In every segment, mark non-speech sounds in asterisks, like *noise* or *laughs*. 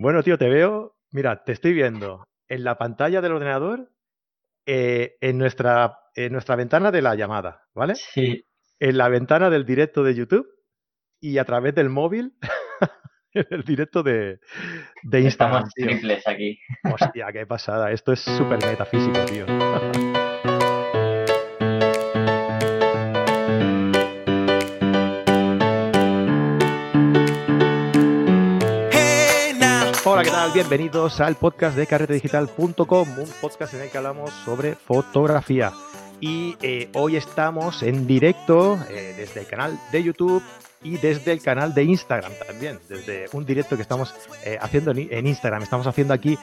Bueno, tío, te veo. Mira, te estoy viendo en la pantalla del ordenador, eh, en, nuestra, en nuestra ventana de la llamada, ¿vale? Sí. En la ventana del directo de YouTube y a través del móvil *laughs* en el directo de, de Instagram. Estamos triples aquí. Hostia, qué pasada. Esto es súper metafísico, tío. *laughs* Bienvenidos al podcast de carretedigital.com, un podcast en el que hablamos sobre fotografía. Y eh, hoy estamos en directo eh, desde el canal de YouTube y desde el canal de Instagram también, desde un directo que estamos eh, haciendo en Instagram. Estamos haciendo aquí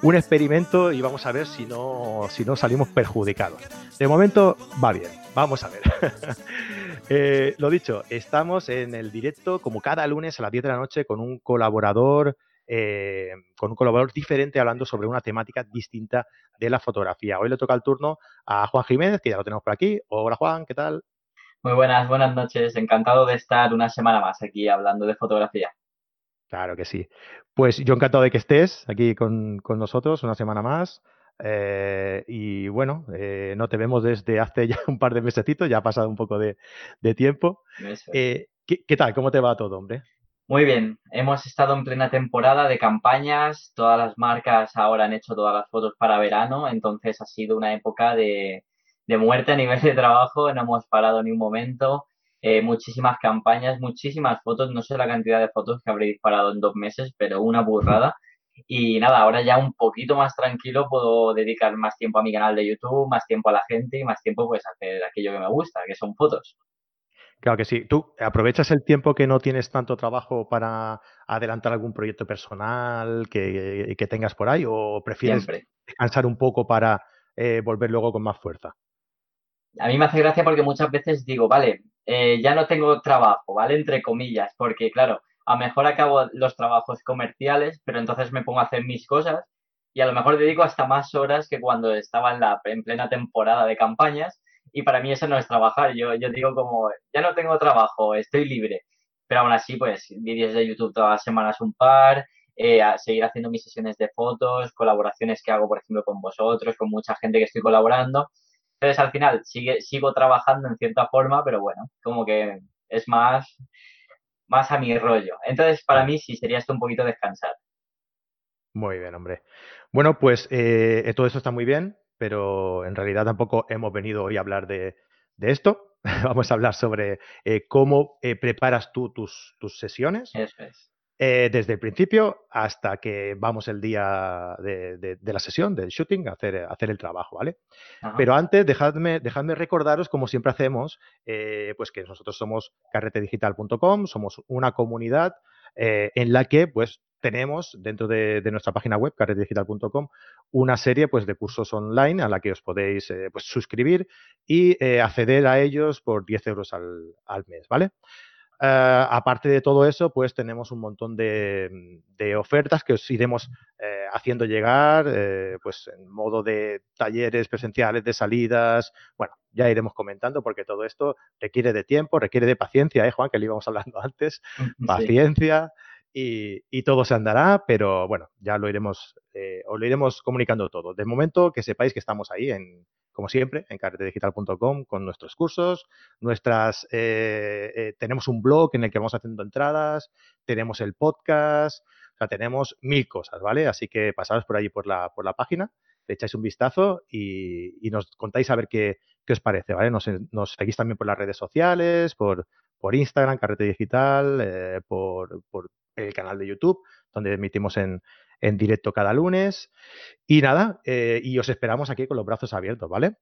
un experimento y vamos a ver si no, si no salimos perjudicados. De momento va bien, vamos a ver. *laughs* lo dicho, estamos en el directo como cada lunes a las 10 de la noche con un colaborador eh, con un colaborador diferente hablando sobre una temática distinta de la fotografía. Hoy le toca el turno a Juan Jiménez, que ya lo tenemos por aquí. Hola Juan, ¿qué tal? Muy buenas, buenas noches. Encantado de estar una semana más aquí hablando de fotografía. Claro que sí. Pues yo encantado de que estés aquí con, nosotros una semana más. Eh, y bueno, eh, no te vemos desde hace ya un par de mesecitos, ya ha pasado un poco de, tiempo. ¿qué, tal? ¿Cómo te va todo, hombre? Muy bien, hemos estado en plena temporada de campañas, todas las marcas ahora han hecho todas las fotos para verano, entonces ha sido una época de, muerte a nivel de trabajo, no hemos parado ni un momento, eh, muchísimas campañas, muchísimas fotos, no sé la cantidad de fotos que habré disparado en dos meses, pero una burrada. Y nada, ahora ya un poquito más tranquilo puedo dedicar más tiempo a mi canal de YouTube, más tiempo a la gente y más tiempo pues a hacer aquello que me gusta, que son fotos. Claro que sí. ¿Tú aprovechas el tiempo que no tienes tanto trabajo para adelantar algún proyecto personal que, tengas por ahí o prefieres descansar un poco para eh, volver luego con más fuerza? A mí me hace gracia porque muchas veces digo, vale, eh, ya no tengo trabajo, ¿vale? Entre comillas, porque claro, a lo mejor acabo los trabajos comerciales, pero entonces me pongo a hacer mis cosas y a lo mejor dedico hasta más horas que cuando estaba en, la, en plena temporada de campañas y para mí eso no es trabajar. Yo, yo digo como, ya no tengo trabajo, estoy libre. Pero aún así, pues vídeos de YouTube todas las semanas un par, eh, seguir haciendo mis sesiones de fotos, colaboraciones que hago, por ejemplo, con vosotros, con mucha gente que estoy colaborando. Entonces, al final, sigue, sigo trabajando en cierta forma, pero bueno, como que es más, más a mi rollo. Entonces, para mí sí sería esto un poquito descansar. Muy bien, hombre. Bueno, pues eh, todo eso está muy bien pero en realidad tampoco hemos venido hoy a hablar de, esto. *laughs* Vamos a hablar sobre eh, cómo eh, preparas tú tus, sesiones. Eso es. Eh, desde el principio hasta que vamos el día de, la sesión, del shooting, a hacer, hacer el trabajo, ¿vale? Pero antes, dejadme, dejadme recordaros, como siempre hacemos, pues que nosotros somos carretedigital.com, somos una comunidad en la que pues tenemos dentro de, nuestra página web, carretedigital.com, una serie pues, de cursos online a la que os podéis eh, pues, suscribir y eh, acceder a ellos por 10 euros al, mes, ¿vale? Eh, aparte de todo eso, pues tenemos un montón de, ofertas que os iremos haciendo llegar, pues en modo de talleres presenciales, de salidas. Bueno, ya iremos comentando porque todo esto requiere de tiempo, requiere de paciencia, ¿eh, Juan? Que le íbamos hablando *laughs* antes. Paciencia y, todo se andará, pero bueno, ya lo iremos, eh, os lo iremos comunicando todo. De momento, que sepáis que estamos ahí, en, como siempre, en carretedigital.com con nuestros cursos, nuestras, eh, eh, tenemos un blog en el que vamos haciendo entradas, tenemos el podcast, o sea, tenemos mil cosas, ¿vale? Así que pasaros por allí por la, por la página, le echáis un vistazo y, nos contáis a ver qué, qué os parece, ¿vale? Nos, seguís también por las redes sociales, por, por Instagram, Carrete Digital, por, por, el canal de YouTube, donde emitimos en, directo cada lunes. Y nada, eh, y os esperamos aquí con los brazos abiertos, ¿vale?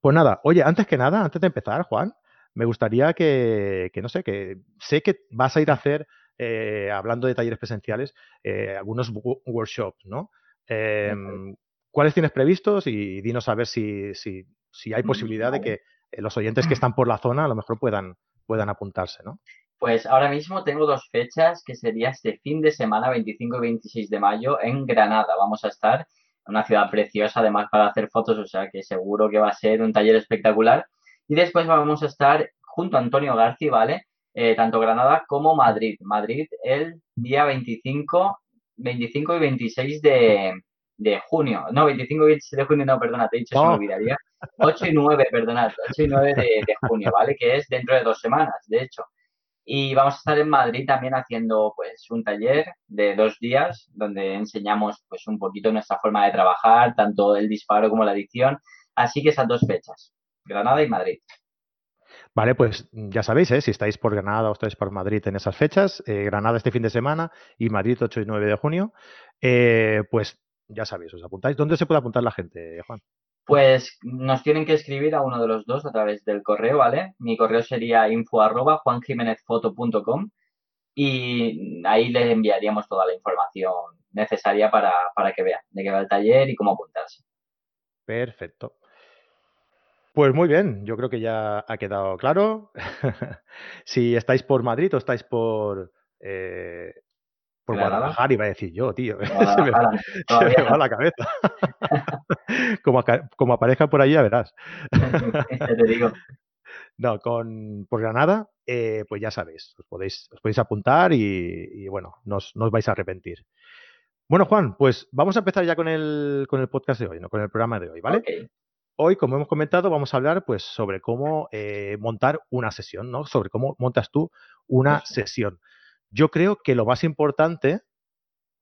Pues nada, oye, antes que nada, antes de empezar, Juan, me gustaría que, no sé, que sé que vas a ir a hacer, eh, hablando de talleres presenciales, eh, algunos workshops, ¿no? Em, ¿Cuáles tienes previstos? Y dinos a ver si, si, hay mm, posibilidad de que los oyentes que *clears throat* están por la zona a lo mejor puedan, puedan apuntarse, ¿no? Pues ahora mismo tengo dos fechas que sería este fin de semana, 25 y 26 de mayo, en Granada. Vamos a estar, una ciudad preciosa además para hacer fotos, o sea que seguro que va a ser un taller espectacular. Y después vamos a estar junto a Antonio García, ¿vale? Eh, tanto Granada como Madrid. Madrid el día 25 25 y 26 de, de junio. No, 25 y 26 de junio, no, perdona, te he dicho, se me olvidaría. 8 y 9, perdonad, 8 y 9 de, de, junio, ¿vale? Que es dentro de dos semanas, de hecho. Y vamos a estar en Madrid también haciendo pues un taller de dos días donde enseñamos pues un poquito nuestra forma de trabajar, tanto el disparo como la edición. Así que esas dos fechas, Granada y Madrid. Vale, pues ya sabéis, ¿eh? si estáis por Granada o estáis por Madrid en esas fechas, eh, Granada este fin de semana y Madrid 8 y 9 de junio, eh, pues ya sabéis, os apuntáis. ¿Dónde se puede apuntar la gente, Juan? Pues nos tienen que escribir a uno de los dos a través del correo, ¿vale? Mi correo sería info arroba juanjimenezfoto.com y ahí les enviaríamos toda la información necesaria para, para que vean de qué va el taller y cómo apuntarse. Perfecto. Pues muy bien, yo creo que ya ha quedado claro. *laughs* si estáis por Madrid o estáis por, eh, por Guadalajara, iba a decir yo, tío. *laughs* se, me, va la cabeza. *laughs* *laughs* como, como, aparezca por allí, ya verás. te digo. No, con por Granada, eh, pues ya sabéis, os podéis, os podéis apuntar y, bueno, no os, vais a arrepentir. Bueno, Juan, pues vamos a empezar ya con el, con el podcast de hoy, ¿no? con el programa de hoy, ¿vale? Hoy, como hemos comentado, vamos a hablar pues sobre cómo eh, montar una sesión, ¿no? Sobre cómo montas tú una sesión. Yo creo que lo más importante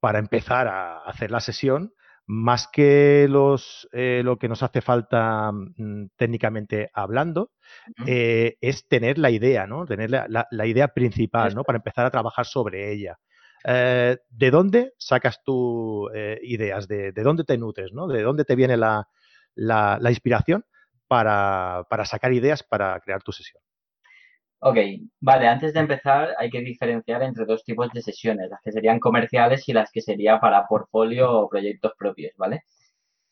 para empezar a hacer la sesión, más que los, eh, lo que nos hace falta mm, técnicamente hablando, eh, es tener la idea, ¿no? Tener la, idea principal, ¿no? Para empezar a trabajar sobre ella. Eh, ¿De dónde sacas tus ideas? ¿De, dónde te nutres? ¿no? ¿De dónde te viene la, inspiración para, para sacar ideas para crear tu sesión? Ok, vale, antes de empezar hay que diferenciar entre dos tipos de sesiones, las que serían comerciales y las que sería para portfolio o proyectos propios, ¿vale?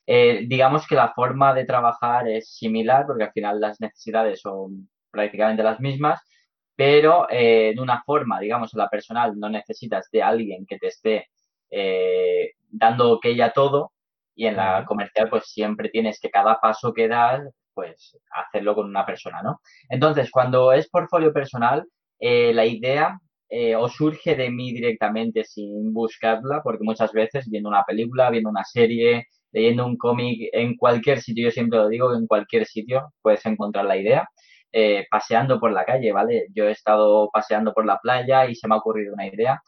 Eh, digamos que la forma de trabajar es similar porque al final las necesidades son prácticamente las mismas, pero eh, de una forma, digamos, en la personal no necesitas de alguien que te esté eh, dando ok a todo y en la comercial pues siempre tienes que cada paso que das pues hacerlo con una persona, ¿no? Entonces, cuando es portfolio personal, eh, la idea eh, o surge de mí directamente sin buscarla, porque muchas veces viendo una película, viendo una serie, leyendo un cómic, en cualquier sitio, yo siempre lo digo, en cualquier sitio puedes encontrar la idea. Eh, paseando por la calle, ¿vale? Yo he estado paseando por la playa y se me ha ocurrido una idea.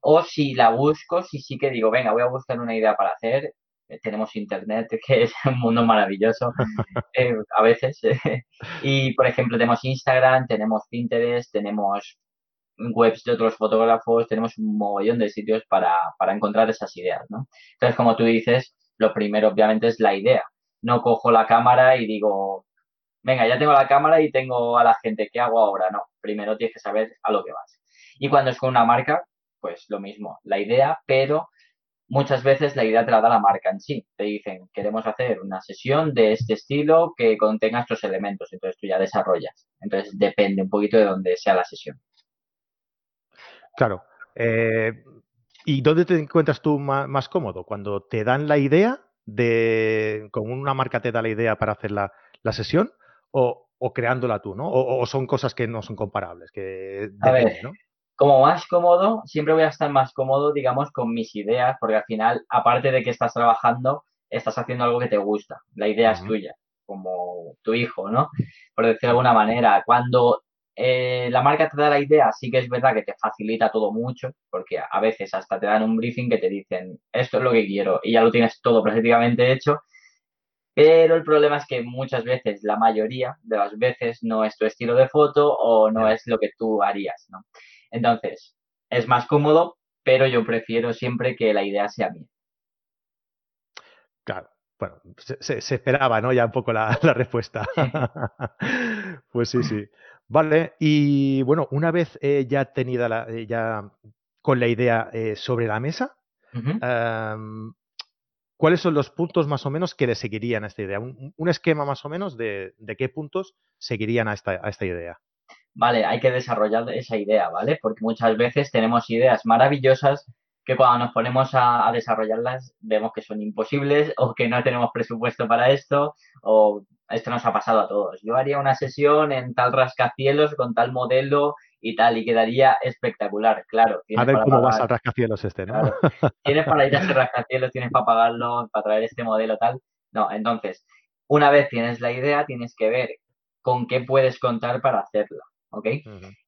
O si la busco, si sí que digo, venga, voy a buscar una idea para hacer, tenemos internet, *laughs* que es un mundo maravilloso *laughs* eh, a veces. *laughs* y, por ejemplo, tenemos Instagram, tenemos Pinterest, tenemos webs de otros fotógrafos, tenemos un mogollón de sitios para, para encontrar esas ideas, ¿no? Entonces, como tú dices, lo primero obviamente es la idea. No cojo la cámara y digo, venga, ya tengo la cámara y tengo a la gente, ¿qué hago ahora? No, primero tienes que saber a lo que vas. Y cuando es con una marca, pues lo mismo, la idea, pero muchas veces la idea te la da la marca en sí. Te dicen, queremos hacer una sesión de este estilo que contenga estos elementos. Entonces tú ya desarrollas. Entonces depende un poquito de dónde sea la sesión. Claro. Eh, ¿Y dónde te encuentras tú más, cómodo? ¿Cuando te dan la idea de, con una marca te da la idea para hacer la, sesión o, creándola tú, ¿no? O, son cosas que no son comparables, que depende, ¿no? Como más cómodo, siempre voy a estar más cómodo, digamos, con mis ideas, porque al final, aparte de que estás trabajando, estás haciendo algo que te gusta. La idea es tuya, como tu hijo, ¿no? Por decirlo de alguna manera. Cuando eh, la marca te da la idea, sí que es verdad que te facilita todo mucho, porque a veces hasta te dan un briefing que te dicen, esto es lo que quiero, y ya lo tienes todo prácticamente hecho. Pero el problema es que muchas veces, la mayoría de las veces, no es tu estilo de foto o no es lo que tú harías, ¿no? Entonces, es más cómodo, pero yo prefiero siempre que la idea sea mía. Claro, bueno, se, esperaba, ¿no? Ya un poco la, *laughs* respuesta. *laughs* pues sí, sí. Vale, y bueno, una vez eh, ya tenida la, eh, ya con la idea eh, sobre la mesa, ¿cuáles son los puntos más o menos que le seguirían a esta idea? Un, esquema más o menos de, qué puntos seguirían a esta idea vale, hay que desarrollar esa idea, ¿vale? Porque muchas veces tenemos ideas maravillosas que cuando nos ponemos a, desarrollarlas vemos que son imposibles o que no tenemos presupuesto para esto o esto nos ha pasado a todos. Yo haría una sesión en tal rascacielos con tal modelo y tal, y quedaría espectacular, claro. A ver cómo vas al rascacielos este, ¿no? Tienes para ir a ese rascacielos, tienes para pagarlo, para traer este modelo tal. No, entonces, una vez tienes la idea, tienes que ver con qué puedes contar para hacerla. ¿Ok?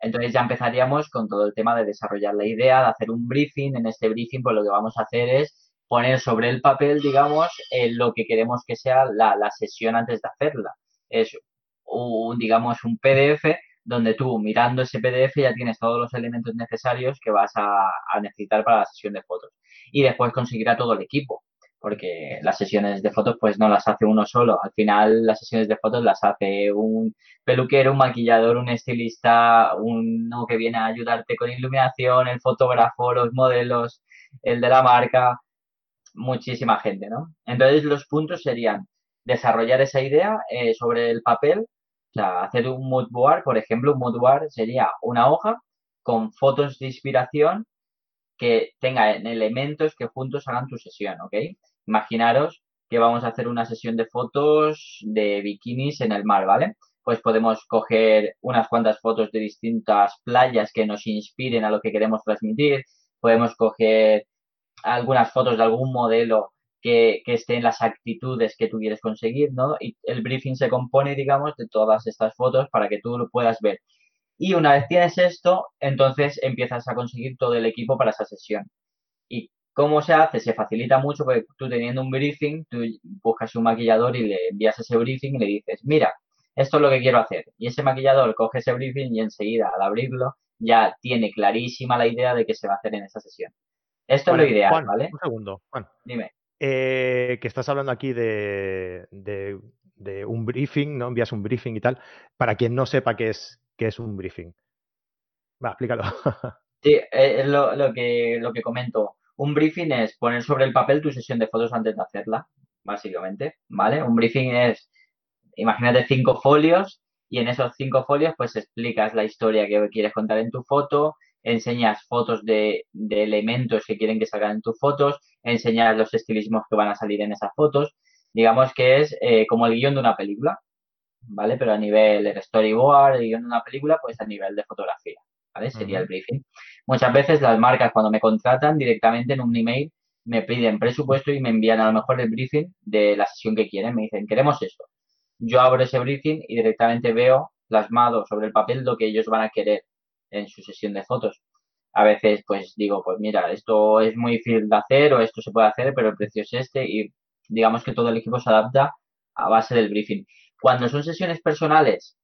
Entonces ya empezaríamos con todo el tema de desarrollar la idea, de hacer un briefing. En este briefing, pues lo que vamos a hacer es poner sobre el papel, digamos, eh, lo que queremos que sea la, la, sesión antes de hacerla. Es un, digamos, un PDF donde tú mirando ese PDF ya tienes todos los elementos necesarios que vas a, a necesitar para la sesión de fotos. Y después conseguirá todo el equipo porque las sesiones de fotos pues no las hace uno solo. Al final las sesiones de fotos las hace un peluquero, un maquillador, un estilista, uno que viene a ayudarte con iluminación, el fotógrafo, los modelos, el de la marca, muchísima gente, ¿no? Entonces los puntos serían desarrollar esa idea eh, sobre el papel, o sea, hacer un mood board, por ejemplo, un mood board sería una hoja con fotos de inspiración que tengan elementos que juntos hagan tu sesión, ¿ok? Imaginaros que vamos a hacer una sesión de fotos de bikinis en el mar, ¿vale? Pues podemos coger unas cuantas fotos de distintas playas que nos inspiren a lo que queremos transmitir. Podemos coger algunas fotos de algún modelo que, esté en las actitudes que tú quieres conseguir, ¿no? Y el briefing se compone, digamos, de todas estas fotos para que tú lo puedas ver. Y una vez tienes esto, entonces empiezas a conseguir todo el equipo para esa sesión. ¿Y cómo se hace? Se facilita mucho porque tú teniendo un briefing, tú buscas un maquillador y le envías ese briefing y le dices, mira, esto es lo que quiero hacer. Y ese maquillador coge ese briefing y enseguida, al abrirlo, ya tiene clarísima la idea de qué se va a hacer en esa sesión. Esto es lo ideal, ¿vale? Un segundo, Juan. Dime. Eh, que estás hablando aquí de, de, un briefing, ¿no? Envías un briefing y tal. Para quien no sepa qué es, qué es un briefing. Va, explícalo. *laughs* sí, eh, es lo, lo, que, lo que comento. Un briefing es poner sobre el papel tu sesión de fotos antes de hacerla, básicamente, ¿vale? Un briefing es, imagínate cinco folios y en esos cinco folios pues explicas la historia que quieres contar en tu foto, enseñas fotos de, elementos que quieren que salgan en tus fotos, enseñas los estilismos que van a salir en esas fotos. Digamos que es eh, como el guion de una película, ¿vale? Pero a nivel de storyboard, el guion de una película, pues a nivel de fotografía. ¿Vale? Sería el briefing. Muchas veces las marcas cuando me contratan directamente en un email me piden presupuesto y me envían a lo mejor el briefing de la sesión que quieren. Me dicen, queremos esto. Yo abro ese briefing y directamente veo plasmado sobre el papel lo que ellos van a querer en su sesión de fotos. A veces pues digo, pues mira, esto es muy difícil de hacer o esto se puede hacer, pero el precio es este y digamos que todo el equipo se adapta a base del briefing. Cuando son sesiones personales,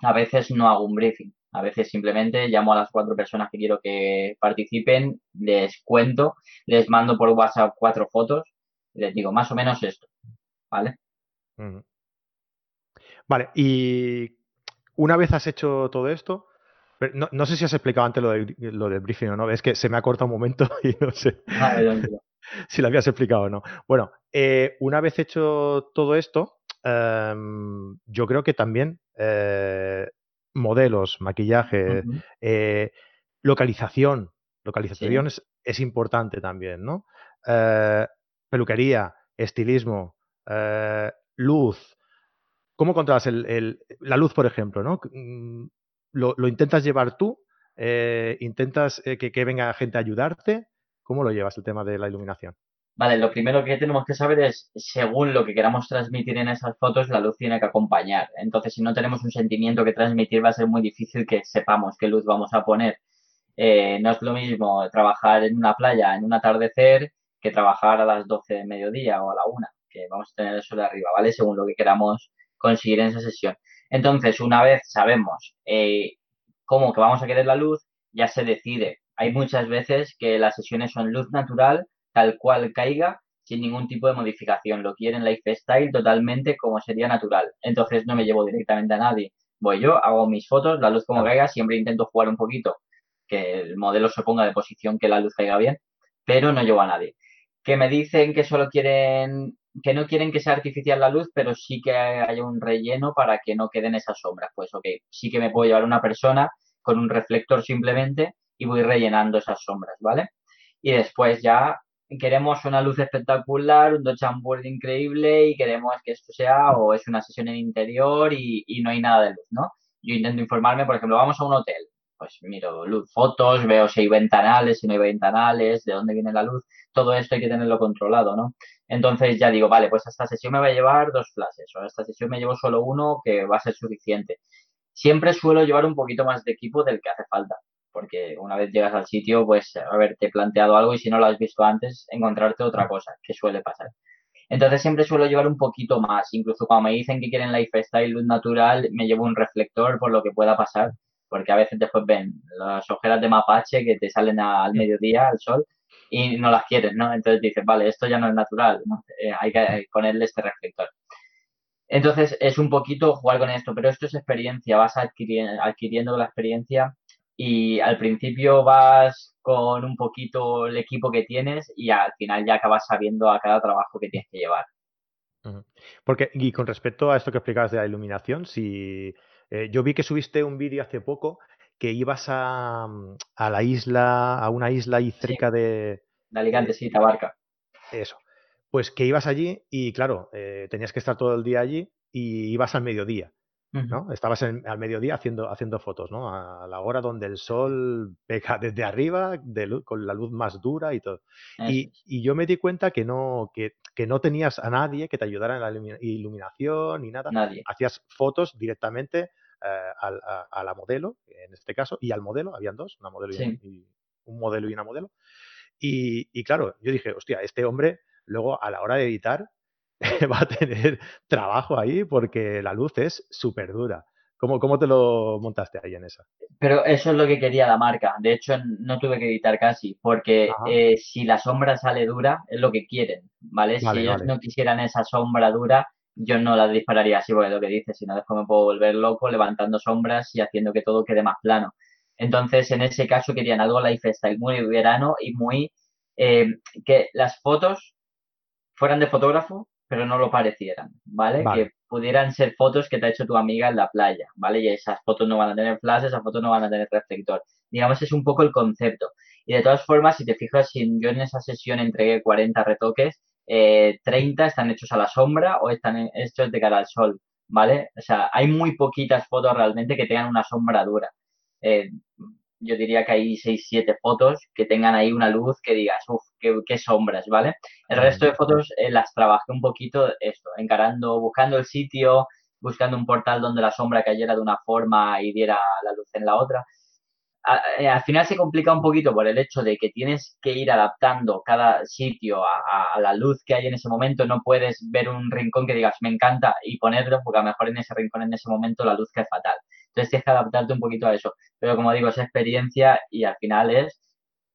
a veces no hago un briefing. A veces simplemente llamo a las cuatro personas que quiero que participen, les cuento, les mando por WhatsApp cuatro fotos y les digo más o menos esto. ¿Vale? Vale, y una vez has hecho todo esto, no, no, sé si has explicado antes lo, de, lo del briefing o no, es que se me ha cortado un momento *laughs* y no sé *laughs* si lo habías explicado o no. Bueno, eh, una vez hecho todo esto, Em, yo creo que también eh, modelos, maquillaje, eh, localización, localización es, importante también, ¿no? Eh, peluquería, estilismo, luz. ¿Cómo controlas el, la luz, por ejemplo, ¿no? Mm, ¿Lo, intentas llevar tú? ¿Intentas que, que venga gente a ayudarte? ¿Cómo lo llevas el tema de la iluminación? Vale, lo primero que tenemos que saber es, según lo que queramos transmitir en esas fotos, la luz tiene que acompañar. Entonces, si no tenemos un sentimiento que transmitir, va a ser muy difícil que sepamos qué luz vamos a poner. Eh, no es lo mismo trabajar en una playa en un atardecer que trabajar a las 12 de mediodía o a la 1, que vamos a tener el sol arriba, ¿vale? Según lo que queramos conseguir en esa sesión. Entonces, una vez sabemos eh, cómo que vamos a querer la luz, ya se decide. Hay muchas veces que las sesiones son luz natural tal cual caiga sin ningún tipo de modificación. Lo quieren lifestyle totalmente como sería natural. Entonces no me llevo directamente a nadie. Voy yo, hago mis fotos, la luz como caiga, siempre intento jugar un poquito, que el modelo se ponga de posición, que la luz caiga bien, pero no llevo a nadie. Que me dicen que solo quieren, que no quieren que sea artificial la luz, pero sí que haya un relleno para que no queden esas sombras. Pues ok, sí que me puedo llevar una persona con un reflector simplemente y voy rellenando esas sombras, ¿vale? Y después ya queremos una luz espectacular, un Dodge Board increíble y queremos que esto sea o es una sesión en interior y, no hay nada de luz, ¿no? Yo intento informarme, por ejemplo, vamos a un hotel, pues miro luz, fotos, veo si hay ventanales, si no hay ventanales, de dónde viene la luz, todo esto hay que tenerlo controlado, ¿no? Entonces ya digo, vale, pues esta sesión me va a llevar dos flashes, o esta sesión me llevo solo uno que va a ser suficiente. Siempre suelo llevar un poquito más de equipo del que hace falta, porque una vez llegas al sitio, pues haberte planteado algo y si no lo has visto antes, encontrarte otra cosa, que suele pasar. Entonces siempre suelo llevar un poquito más, incluso cuando me dicen que quieren lifestyle luz natural, me llevo un reflector por lo que pueda pasar, porque a veces después ven las ojeras de mapache que te salen al mediodía, al sol, y no las quieren, ¿no? Entonces dices, vale, esto ya no es natural, eh, hay que ponerle este reflector. Entonces es un poquito jugar con esto, pero esto es experiencia, vas adquiriendo, adquiriendo la experiencia y al principio vas con un poquito el equipo que tienes y al final ya acabas sabiendo a cada trabajo que tienes que llevar. Porque, y con respecto a esto que explicabas de la iluminación, si eh, yo vi que subiste un vídeo hace poco que ibas a, a, la isla, a una isla ahí cerca de... De Alicante, sí, Tabarca. Eso. Pues que ibas allí y claro, eh, tenías que estar todo el día allí y ibas al mediodía. ¿No? Estabas al mediodía haciendo, haciendo fotos, ¿no? A la hora donde el sol pega *laughs* desde arriba, de con la luz más dura y todo. Y, y, yo me di cuenta que no, que, que, no tenías a nadie que te ayudara en la iluminación ni nada. Nadie. Hacías fotos directamente eh, a, la modelo, en este caso, y al modelo, habían dos, una modelo y, un modelo y una modelo. Y, y claro, yo dije, hostia, este hombre luego a la hora de editar *laughs* va a tener trabajo ahí porque la luz es súper dura. ¿Cómo, ¿Cómo, te lo montaste ahí en esa? Pero eso es lo que quería la marca. De hecho, no tuve que editar casi, porque eh, si la sombra sale dura, es lo que quieren, ¿vale? si ellos no quisieran esa sombra dura, yo no la dispararía así, porque lo que dices, si no después me puedo volver loco levantando sombras y haciendo que todo quede más plano. Entonces, en ese caso querían algo lifestyle muy verano y muy... Eh, que las fotos fueran de fotógrafo, pero no lo parecieran, ¿vale? Que pudieran ser fotos que te ha hecho tu amiga en la playa, ¿vale? Y esas fotos no van a tener flash, esas fotos no van a tener reflector. Digamos, es un poco el concepto. Y de todas formas, si te fijas, si yo en esa sesión entregué 40 retoques, eh, 30 están hechos a la sombra o están hechos de cara al sol, ¿vale? O sea, hay muy poquitas fotos realmente que tengan una sombra dura. Eh, yo diría que hay 6, 7 fotos que tengan ahí una luz que digas, uff, qué, sombras, ¿vale? El resto de fotos eh, las trabajé un poquito esto, encarando, buscando el sitio, buscando un portal donde la sombra cayera de una forma y diera la luz en la otra. Eh, al final se complica un poquito por el hecho de que tienes que ir adaptando cada sitio a, la luz que hay en ese momento. No puedes ver un rincón que digas me encanta y ponerlo porque a lo mejor en ese rincón en ese momento la luz es fatal. Entonces tienes que adaptarte un poquito a eso. Pero como digo, es experiencia y al final es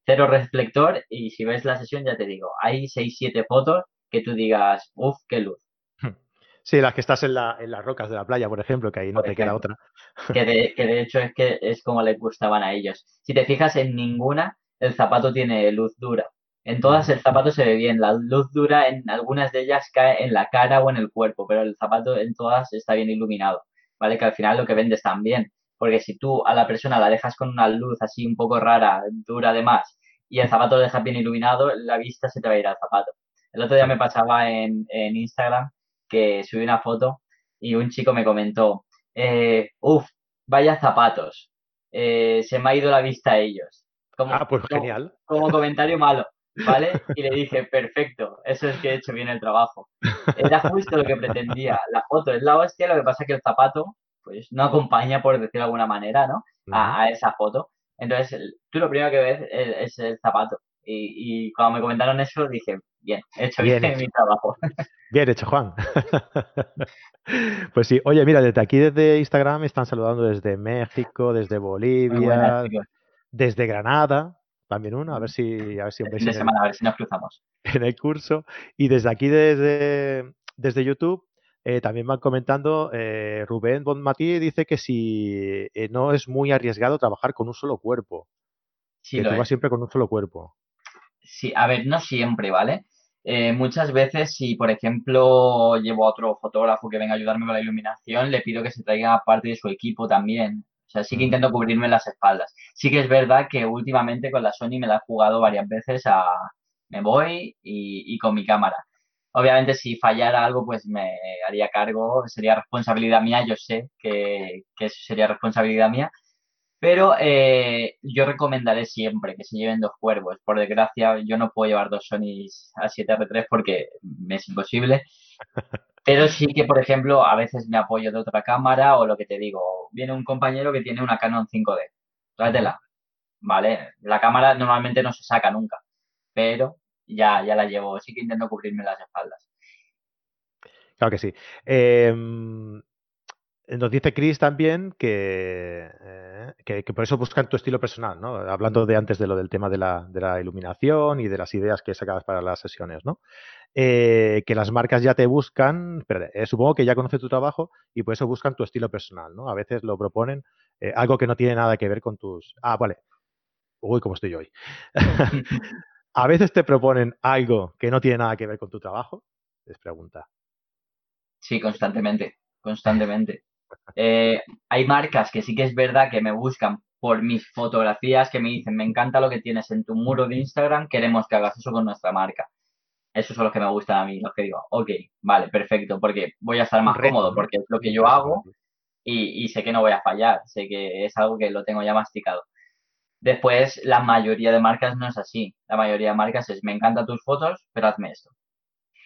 cero reflector y si ves la sesión ya te digo, hay 6, 7 fotos que tú digas, uff, qué luz. *laughs* Sí, las que estás en, la, en las rocas de la playa, por ejemplo, que ahí no te queda otra. *laughs* Que de, que de hecho es que es como les gustaban a ellos. Si te fijas en ninguna, el zapato tiene luz dura. En todas el zapato se ve bien. La luz dura en algunas de ellas cae en la cara o en el cuerpo, pero el zapato en todas está bien iluminado. ¿Vale? Que al final lo que vendes también. Porque si tú a la persona la dejas con una luz así un poco rara, dura además, y el zapato lo dejas bien iluminado, la vista se te va a ir al zapato. El otro día me pasaba en, en Instagram que subí una foto y un chico me comentó, eh, uff, vaya zapatos, eh, se me ha ido la vista a ellos. Como, ah, pues genial. Como comentario malo, ¿vale? Y le dije, perfecto, eso es que he hecho bien el trabajo. Era justo lo que pretendía. La foto es la hostia, lo que pasa es que el zapato, pues no acompaña, por decirlo de alguna manera, ¿no? A, esa foto. Entonces, tú lo primero que ves es, el zapato. Y, y, cuando me comentaron eso, dije, bien, he hecho bien, mi trabajo. *laughs* Bien hecho, Juan. *laughs* pues sí, oye, mira, desde aquí, desde Instagram, me están saludando desde México, desde Bolivia, desde Granada, también uno, a ver si, a ver si, de semana, a ver si nos cruzamos. *laughs* En el curso. Y desde aquí, desde, desde YouTube, eh, también van comentando, eh, Rubén Bonmatí dice que si eh, no es muy arriesgado trabajar con un solo cuerpo. Sí, que lo siempre con un solo cuerpo. Sí, a ver, no siempre, ¿vale? Eh, muchas veces, si por ejemplo llevo a otro fotógrafo que venga a ayudarme con la iluminación, le pido que se traiga parte de su equipo también. O sea, sí que mm. intento cubrirme las espaldas. Sí que es verdad que últimamente con la Sony me la he jugado varias veces a me voy y, con mi cámara. Obviamente si fallara algo pues me haría cargo, sería responsabilidad mía, yo sé que, que sería responsabilidad mía, Pero eh, yo recomendaré siempre que se lleven dos cuervos. Por desgracia, yo no puedo llevar dos Sonys A7R3 porque me es imposible. *laughs* Pero sí que, por ejemplo, a veces me apoyo de otra cámara o lo que te digo, viene un compañero que tiene una Canon 5D, tráetela, ¿vale? La cámara normalmente no se saca nunca, pero ya, ya la llevo, sí que intento cubrirme las espaldas. Claro que sí. Em, nos dice Chris también eh, que, que, por eso buscan tu estilo personal, ¿no? Hablando de antes de lo del tema de la, de la iluminación y de las ideas que sacabas para las sesiones, ¿no? Eh, que las marcas ya te buscan, pero, eh, supongo que ya conoce tu trabajo y por eso buscan tu estilo personal, ¿no? A veces lo proponen eh, algo que no tiene nada que ver con tus... Ah, vale. Uy, cómo estoy hoy. *laughs* a veces te proponen algo que no tiene nada que ver con tu trabajo, les pregunta. Sí, constantemente, constantemente. Hay marcas que sí que es verdad que me buscan por mis fotografías, que me dicen, me encanta lo que tienes en tu muro de Instagram, queremos que hagas eso con nuestra marca. Esos son los que me gustan a mí, los que digo, ok, vale, perfecto, porque voy a estar más cómodo, porque es lo que yo hago y, sé que no voy a fallar, sé que es algo que lo tengo ya masticado. Después, la mayoría de marcas no es así. La mayoría de marcas es, me encantan tus fotos, pero hazme esto.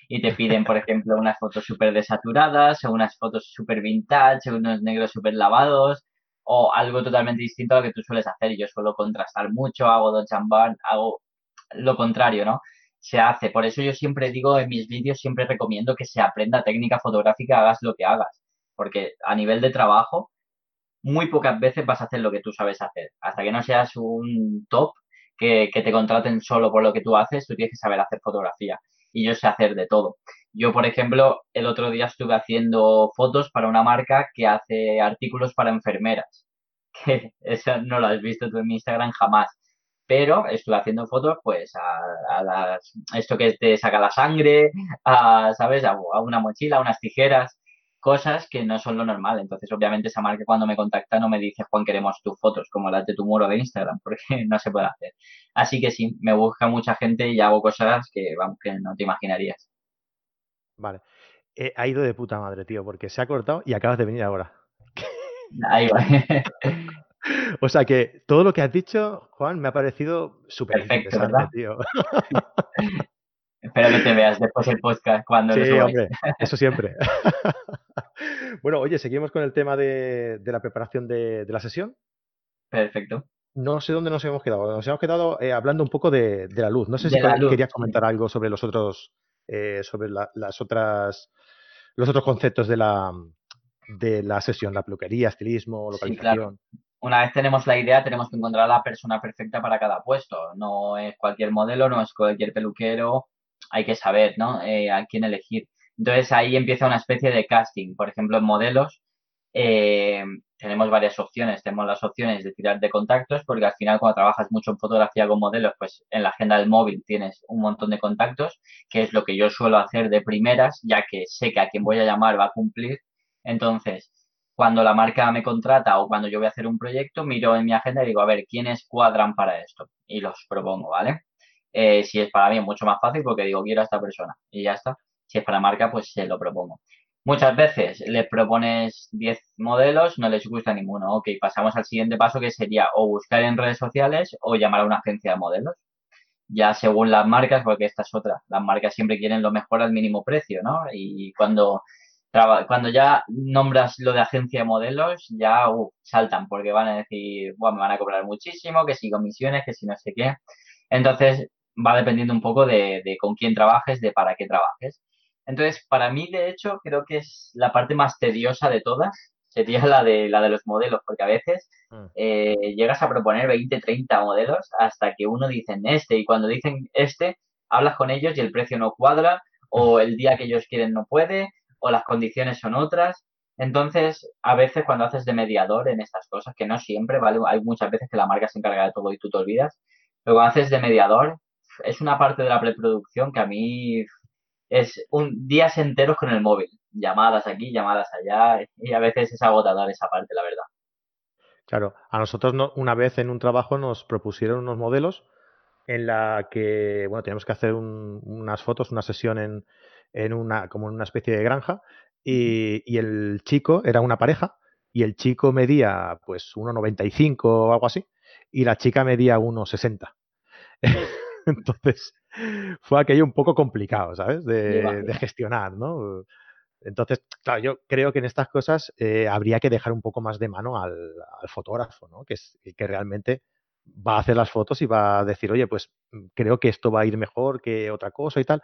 Y te piden, por ejemplo, unas fotos súper desaturadas, o unas fotos súper vintage, unos negros súper lavados, o algo totalmente distinto a lo que tú sueles hacer. Yo suelo contrastar mucho, hago Don Chambar, hago lo contrario, ¿no? se hace. Por eso yo siempre digo en mis vídeos, siempre recomiendo que se aprenda técnica fotográfica, hagas lo que hagas. Porque a nivel de trabajo, muy pocas veces vas a hacer lo que tú sabes hacer. Hasta que no seas un top que, que te contraten solo por lo que tú haces, tú tienes que saber hacer fotografía. Y yo sé hacer de todo. Yo, por ejemplo, el otro día estuve haciendo fotos para una marca que hace artículos para enfermeras. *laughs* Que eso no lo has visto tú en mi Instagram jamás pero estuve haciendo fotos pues a, las, esto que te saca la sangre, a, ¿sabes? A, una mochila, a unas tijeras, cosas que no son lo normal. Entonces, obviamente, esa marca cuando me contacta no me dice, Juan, queremos tus fotos, como las de tu muro de Instagram, *laughs* porque no se puede hacer. Así que sí, me busca mucha gente y hago cosas que, vamos, que no te imaginarías. Vale. Eh, ha ido de puta madre, tío, porque se ha cortado y acabas de venir ahora. Ahí va. *laughs* O sea que todo lo que has dicho, Juan, me ha parecido súper interesante, tío. *laughs* Espero que te veas después el podcast cuando sí, hombre, *laughs* eso siempre. *laughs* bueno, oye, seguimos con el tema de, la preparación de, la sesión. Perfecto. No sé dónde nos hemos quedado. Nos hemos quedado eh, hablando un poco de, la luz. No sé si querías comentar algo sobre los otros, eh, sobre las otras, los otros conceptos de la, de la sesión, la peluquería, estilismo, localización una vez tenemos la idea, tenemos que encontrar la persona perfecta para cada puesto. No es cualquier modelo, no es cualquier peluquero. Hay que saber, ¿no? Eh, a quién elegir. Entonces ahí empieza una especie de casting. Por ejemplo, en modelos eh, tenemos varias opciones. Tenemos las opciones de tirar de contactos, porque al final cuando trabajas mucho en fotografía con modelos, pues en la agenda del móvil tienes un montón de contactos, que es lo que yo suelo hacer de primeras, ya que sé que a quien voy a llamar va a cumplir. Entonces, cuando la marca me contrata o cuando yo voy a hacer un proyecto, miro en mi agenda y digo, a ver, ¿quiénes cuadran para esto? Y los propongo, ¿vale? Eh, si es para mí es mucho más fácil porque digo, quiero a esta persona y ya está. Si es para marca, pues se lo propongo. Muchas veces les propones 10 modelos, no les gusta ninguno. Ok, pasamos al siguiente paso que sería o buscar en redes sociales o llamar a una agencia de modelos. Ya según las marcas, porque esta es otra. Las marcas siempre quieren lo mejor al mínimo precio, ¿no? Y cuando cuando ya nombras lo de agencia de modelos, ya uh, saltan porque van a decir, bueno, me van a cobrar muchísimo, que si comisiones, que si no sé qué. Entonces, va dependiendo un poco de, con quién trabajes, de para qué trabajes. Entonces, para mí, de hecho, creo que es la parte más tediosa de todas, sería la de, la de los modelos, porque a veces mm. eh, llegas a proponer 20, 30 modelos hasta que uno dice este, y cuando dicen este, hablas con ellos y el precio no cuadra, o el día que ellos quieren no puede, o las condiciones son otras. Entonces, a veces cuando haces de mediador en estas cosas, que no siempre, ¿vale? Hay muchas veces que la marca se encarga de todo y tú te olvidas, pero cuando haces de mediador, es una parte de la preproducción que a mí es un días enteros con el móvil, llamadas aquí, llamadas allá, y a veces es agotador esa parte, la verdad. Claro, a nosotros no, una vez en un trabajo nos propusieron unos modelos en la que, bueno, teníamos que hacer unas fotos, una sesión en, en una, como en una especie de granja, y, el chico era una pareja y el chico medía pues 1,95 o algo así y la chica medía 1,60. *laughs* Entonces fue aquello un poco complicado, ¿sabes? De, gestionar, ¿no? Entonces, claro, yo creo que en estas cosas eh, habría que dejar un poco más de mano al, fotógrafo, ¿no? Que es el que realmente va a hacer las fotos y va a decir, oye, pues mm, creo que esto va a ir mejor que otra cosa y tal.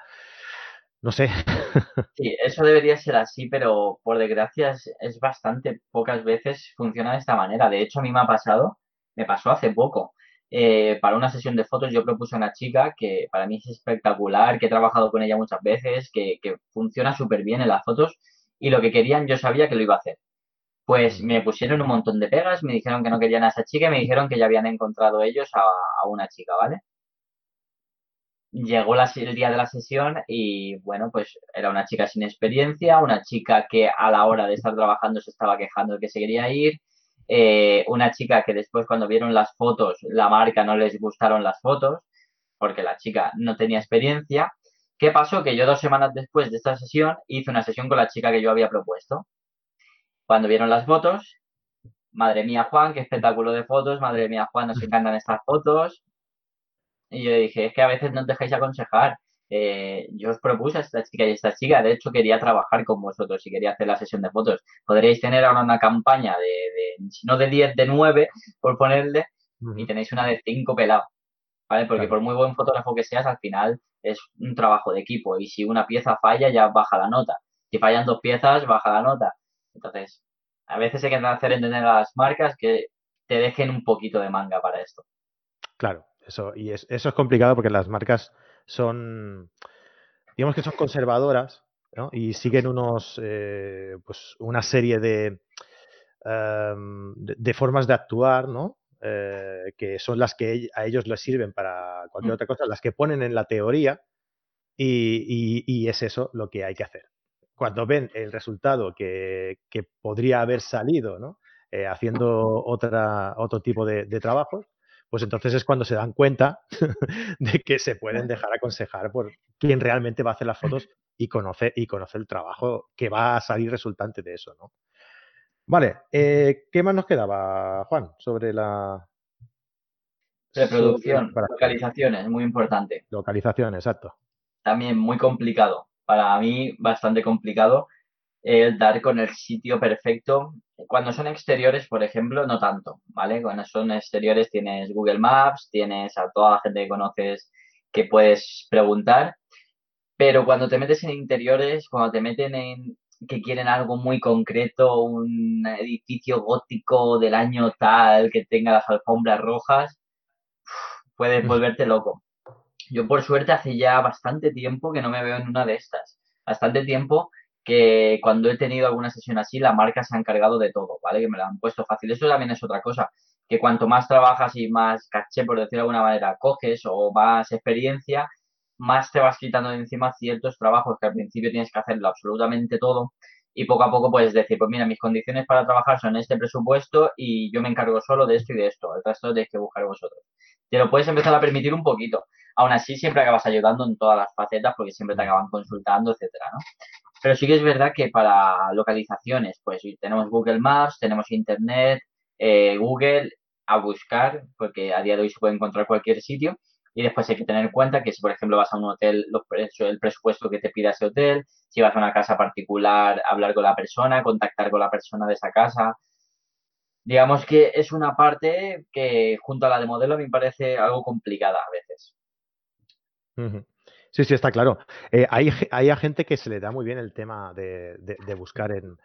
No sé. *laughs* Sí, eso debería ser así, pero por desgracia es, bastante pocas veces funciona de esta manera. De hecho, a mí me ha pasado, me pasó hace poco. Eh, para una sesión de fotos yo propuse a una chica que para mí es espectacular, que he trabajado con ella muchas veces, que, que funciona súper bien en las fotos y lo que querían yo sabía que lo iba a hacer. Pues me pusieron un montón de pegas, me dijeron que no querían a esa chica y me dijeron que ya habían encontrado ellos a, a una chica, ¿vale? llegó el día de la sesión y bueno, pues era una chica sin experiencia, una chica que a la hora de estar trabajando se estaba quejando de que se quería ir, eh, una chica que después cuando vieron las fotos, la marca no les gustaron las fotos porque la chica no tenía experiencia. ¿Qué pasó? Que yo dos semanas después de esta sesión hice una sesión con la chica que yo había propuesto. Cuando vieron las fotos, madre mía Juan, qué espectáculo de fotos, madre mía Juan, nos *laughs* encantan estas fotos, y yo dije, es que a veces no os dejáis aconsejar. Eh, yo os propuse a esta chica y esta chica, de hecho, quería trabajar con vosotros y quería hacer la sesión de fotos. Podríais tener ahora una campaña de, si no de 10, de 9, por ponerle, y tenéis una de 5 pelados. ¿Vale? Porque por muy buen fotógrafo que seas, al final es un trabajo de equipo. Y si una pieza falla, ya baja la nota. Si fallan dos piezas, baja la nota. Entonces, a veces hay que hacer entender a las marcas que te dejen un poquito de manga para esto. Claro, eso, y eso es complicado porque las marcas son, digamos que son conservadoras y siguen unos, eh, pues una serie de, em, de, formas de actuar, ¿no? Eh, que son las que a ellos les sirven para cualquier mm. otra cosa, las que ponen en la teoría y, es eso lo que hay que hacer. Cuando ven el resultado que, podría haber salido ¿no? Eh, haciendo otra, otro tipo de, de trabajos, pues entonces es cuando se dan cuenta *laughs* de que se pueden dejar aconsejar por quien realmente va a hacer las *laughs* fotos y conoce, y conoce el trabajo que va a salir resultante de eso, ¿no? Vale, eh, ¿qué más nos quedaba, Juan, sobre la... Reproducción, localizaciones, muy importante. Localización, exacto. También muy complicado. Para mí, bastante complicado el dar con el sitio perfecto. Cuando son exteriores, por ejemplo, no tanto, ¿vale? Cuando son exteriores tienes Google Maps, tienes a toda la gente que conoces que puedes preguntar, pero cuando te metes en interiores, cuando te meten en que quieren algo muy concreto, un edificio gótico del año tal que tenga las alfombras rojas, puedes volverte loco. Yo por suerte hace ya bastante tiempo que no me veo en una de estas. Bastante tiempo que cuando he tenido alguna sesión así, la marca se ha encargado de todo, ¿vale? Que me la han puesto fácil. Eso también es otra cosa, que cuanto más trabajas y más caché, por decirlo de alguna manera, coges o más experiencia, más te vas quitando de encima ciertos trabajos que al principio tienes que hacerlo absolutamente todo y poco a poco puedes decir, pues mira, mis condiciones para trabajar son este presupuesto y yo me encargo solo de esto y de esto, el resto tenéis que buscar vosotros. Te lo puedes empezar a permitir un poquito. Aún así, siempre acabas ayudando en todas las facetas porque siempre te acaban consultando, etcétera, ¿no? Pero sí que es verdad que para localizaciones, pues tenemos Google Maps, tenemos Internet, eh, Google, a buscar, porque a día de hoy se puede encontrar cualquier sitio. Y después hay que tener en cuenta que si, por ejemplo, vas a un hotel, los el presupuesto que te pida ese hotel, si vas a una casa particular, hablar con la persona, contactar con la persona de esa casa. Digamos que es una parte que, junto a la de modelo, me parece algo complicada a veces. Sí, sí, está claro. Eh, hay, hay, gente que se le da muy bien el tema de, buscar en,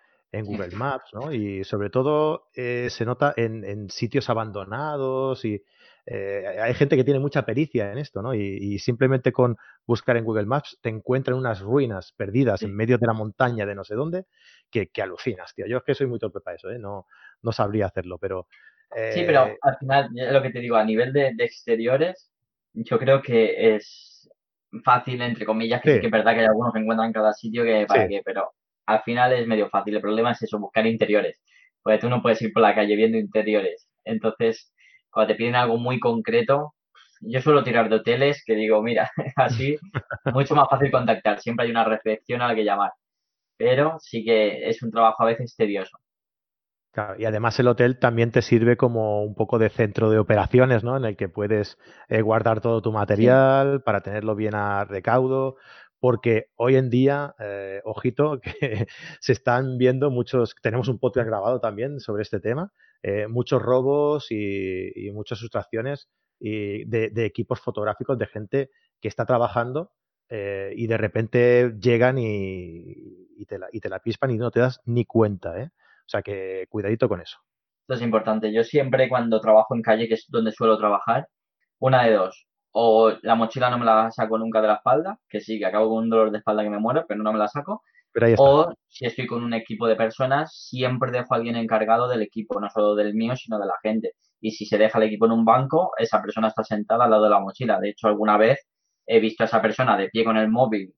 Google Maps, ¿no? Y sobre todo eh, se nota en, sitios abandonados y eh, hay gente que tiene mucha pericia en esto, ¿no? Y, simplemente con buscar en Google Maps te encuentran unas ruinas perdidas en medio de la montaña de no sé dónde que, alucinas, tío. Yo es que soy muy torpe para eso, ¿eh? No, no sabría hacerlo, pero... Sí, pero al final, lo que te digo, a nivel de exteriores, yo creo que es fácil, entre comillas, que sí. que es verdad que hay algunos que encuentran en cada sitio que para qué, pero al final es medio fácil. El problema es eso, buscar interiores. Porque tú no puedes ir por la calle viendo interiores. Entonces, cuando te piden algo muy concreto, yo suelo tirar de hoteles que digo, mira, *laughs* así mucho más fácil contactar. Siempre hay una recepción a la que llamar. Pero sí que es un trabajo a veces tedioso. Y además el hotel también te sirve como un poco de centro de operaciones, ¿no? En el que puedes eh, guardar todo tu material para tenerlo bien a recaudo, porque hoy en día, eh, ojito, *laughs* que se están viendo muchos, tenemos un podcast grabado también sobre este tema, eh, muchos robos y, muchas sustracciones y de, equipos fotográficos de gente que está trabajando y de repente llegan y, te la, y te la pispan y no te das ni cuenta, ¿eh? O sea que cuidadito con eso. Esto es importante. Yo siempre cuando trabajo en calle, que es donde suelo trabajar, una de dos. O la mochila no me la saco nunca de la espalda, que sí, que acabo con un dolor de espalda que me muero, pero no me la saco. O si estoy con un equipo de personas, siempre dejo a alguien encargado del equipo, no solo del mío, sino de la gente. Y si se deja el equipo en un banco, esa persona está sentada al lado de la mochila. De hecho, alguna vez he visto a esa persona de pie con el móvil,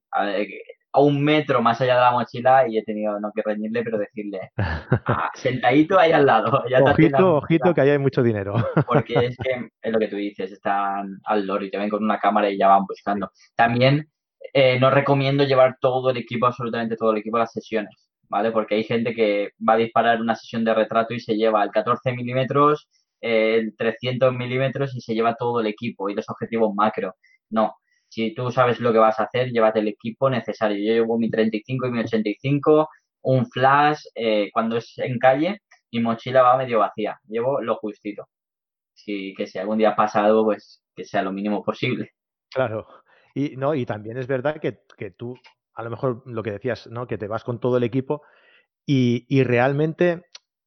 a un metro más allá de la mochila y he tenido no que reñirle, pero decirle, ah, *laughs* sentadito ahí al lado. *laughs* ojito, ojito, que ahí hay mucho dinero. *laughs* Porque es que es lo que tú dices, están al loro y te ven con una cámara y ya van buscando. También eh, no recomiendo llevar todo el equipo, absolutamente todo el equipo a las sesiones, ¿vale? Porque hay gente que va a disparar una sesión de retrato y se lleva el 14 milímetros, el 300 milímetros y se lleva todo el equipo y los objetivos macro. No, si tú sabes lo que vas a hacer, llévate el equipo necesario. Yo llevo mi 35 y mi 85, un flash, eh, cuando es en calle, mi mochila va medio vacía. Llevo lo justito. Si, que si algún día pasa algo, pues que sea lo mínimo posible. Claro. Y, no, y también es verdad que, tú, a lo mejor lo que decías, ¿no? Que te vas con todo el equipo y, realmente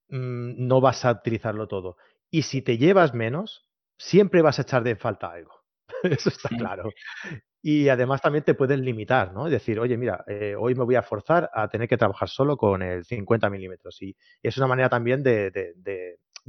mm, no vas a utilizarlo todo. Y si te llevas menos, siempre vas a echar de falta algo. *laughs* Eso está claro. Y además también te pueden limitar, ¿no? Es decir, oye, mira, eh, hoy me voy a forzar a tener que trabajar solo con el 50 milímetros. Y es una manera también de,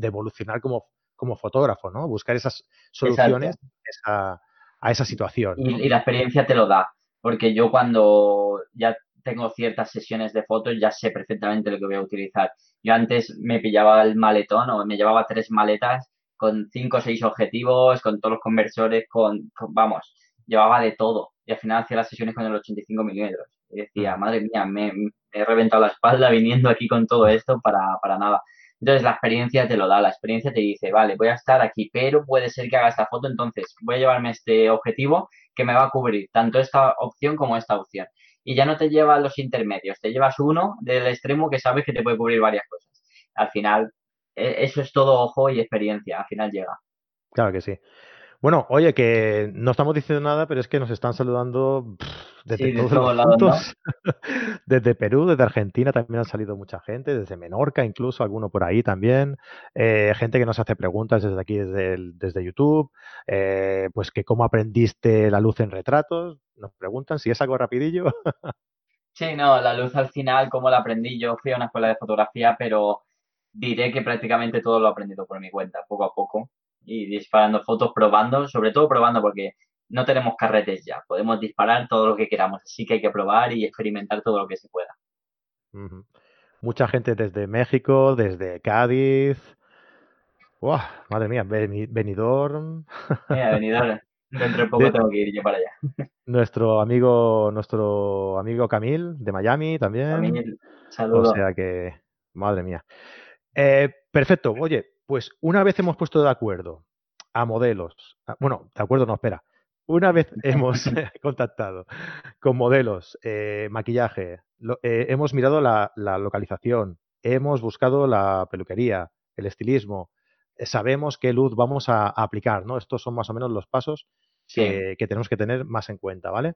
evolucionar como, como fotógrafo, ¿no? Buscar esas soluciones a, esa situación. Y, la experiencia te lo da, porque yo cuando ya tengo ciertas sesiones de fotos ya sé perfectamente lo que voy a utilizar. Yo antes me pillaba el maletón o me llevaba tres maletas con cinco o seis objetivos, con todos los conversores, con, vamos, llevaba de todo. Y al final hacía las sesiones con el 85 milímetros. Y decía, madre mía, me, he reventado la espalda viniendo aquí con todo esto para, para nada. Entonces la experiencia te lo da, la experiencia te dice, vale, voy a estar aquí, pero puede ser que haga esta foto, entonces voy a llevarme este objetivo que me va a cubrir tanto esta opción como esta opción. Y ya no te lleva los intermedios, te llevas uno del extremo que sabes que te puede cubrir varias cosas. Al final eso es todo ojo y experiencia, al final llega. Claro que sí. Bueno, oye, que no estamos diciendo nada, pero es que nos están saludando desde todos los puntos. *laughs* desde Perú, desde Argentina también han salido mucha gente, desde Menorca incluso, alguno por ahí también. Eh, gente que nos hace preguntas desde aquí, desde, desde YouTube. Eh, pues que cómo aprendiste la luz en retratos. Nos preguntan si es algo rapidillo. *laughs* sí, no, la luz al final, cómo la aprendí. Yo fui a una escuela de fotografía, pero diré que prácticamente todo lo he aprendido por mi cuenta, poco a poco, y disparando fotos, probando, sobre todo probando porque no tenemos carretes ya, podemos disparar todo lo que queramos, así que hay que probar y experimentar todo lo que se pueda. Mucha gente desde México, desde Cádiz. madre mía, Benidorm. Mira, Benidorm. *laughs* Dentro de poco tengo que ir yo para allá. *laughs* Nuestro amigo, nuestro amigo Camil de Miami también. Camil, saludos. O sea que, madre mía. Eh, perfecto. Oye, pues una vez hemos puesto de acuerdo a modelos, bueno, de acuerdo, no, espera. Una vez *laughs* hemos *laughs* contactado con modelos, eh, maquillaje, eh, hemos mirado la, localización, hemos buscado la peluquería, el estilismo, sabemos qué luz vamos a, aplicar, ¿no? Estos son más o menos los pasos que, tenemos que tener más en cuenta, ¿vale?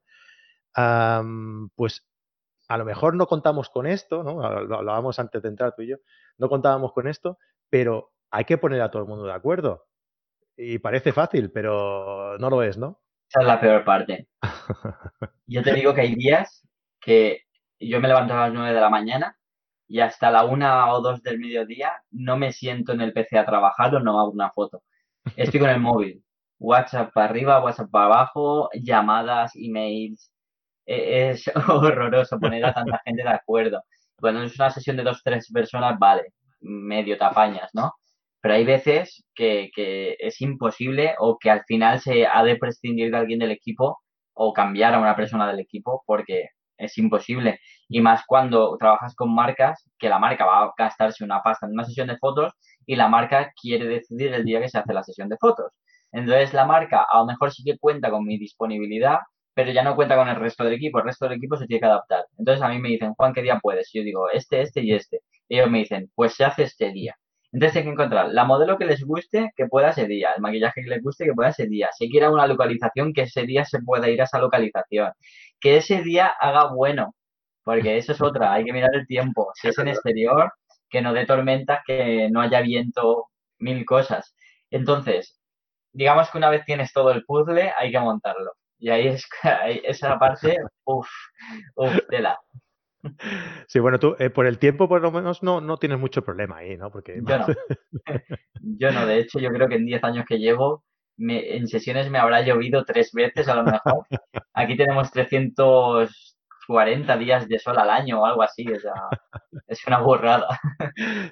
pues a lo mejor no contamos con esto, ¿no? Lo hablábamos antes de entrar tú y yo, no contábamos con esto, pero hay que poner a todo el mundo de acuerdo. Y parece fácil, pero no lo es, ¿no? Esa es la peor parte. *laughs* Yo te digo que hay días que yo me levanto a las 9 de la mañana y hasta la una o dos del mediodía no me siento en el PC a trabajar o no hago una foto. Estoy con el móvil. WhatsApp para arriba, WhatsApp para abajo, llamadas, emails, es *laughs* horroroso poner a tanta gente de acuerdo. Cuando es una sesión de dos, tres personas, vale, medio tapañas, ¿no? Pero hay veces que, es imposible o que al final se ha de prescindir de alguien del equipo o cambiar a una persona del equipo porque es imposible. Y más cuando trabajas con marcas, que la marca va a gastarse una pasta en una sesión de fotos y la marca quiere decidir el día que se hace la sesión de fotos. Entonces la marca a lo mejor sí que cuenta con mi disponibilidad, pero ya no cuenta con el resto del equipo. El resto del equipo se tiene que adaptar. Entonces a mí me dicen, Juan, ¿qué día puedes? Y yo digo, este, este y este. Ellos me dicen, pues se hace este día. Entonces hay que encontrar la modelo que les guste que pueda ese día, el maquillaje que les guste que pueda ese día. Si quiera una localización, que ese día se pueda ir a esa localización. Que ese día haga bueno, porque eso es otra, hay que mirar el tiempo. Si es en exterior, que no dé tormentas, que no haya viento, mil cosas. Entonces, digamos que una vez tienes todo el puzzle, hay que montarlo. Y ahí es *laughs* esa parte, uff, uff, tela. Sí, bueno, tú eh, por el tiempo por lo menos no, no tienes mucho problema ahí, ¿no? Porque... Yo no. *laughs* Yo no, de hecho yo creo que en 10 años que llevo, me, en sesiones me habrá llovido tres veces a lo mejor. Aquí tenemos 340 días de sol al año o algo así, o sea, es una burrada.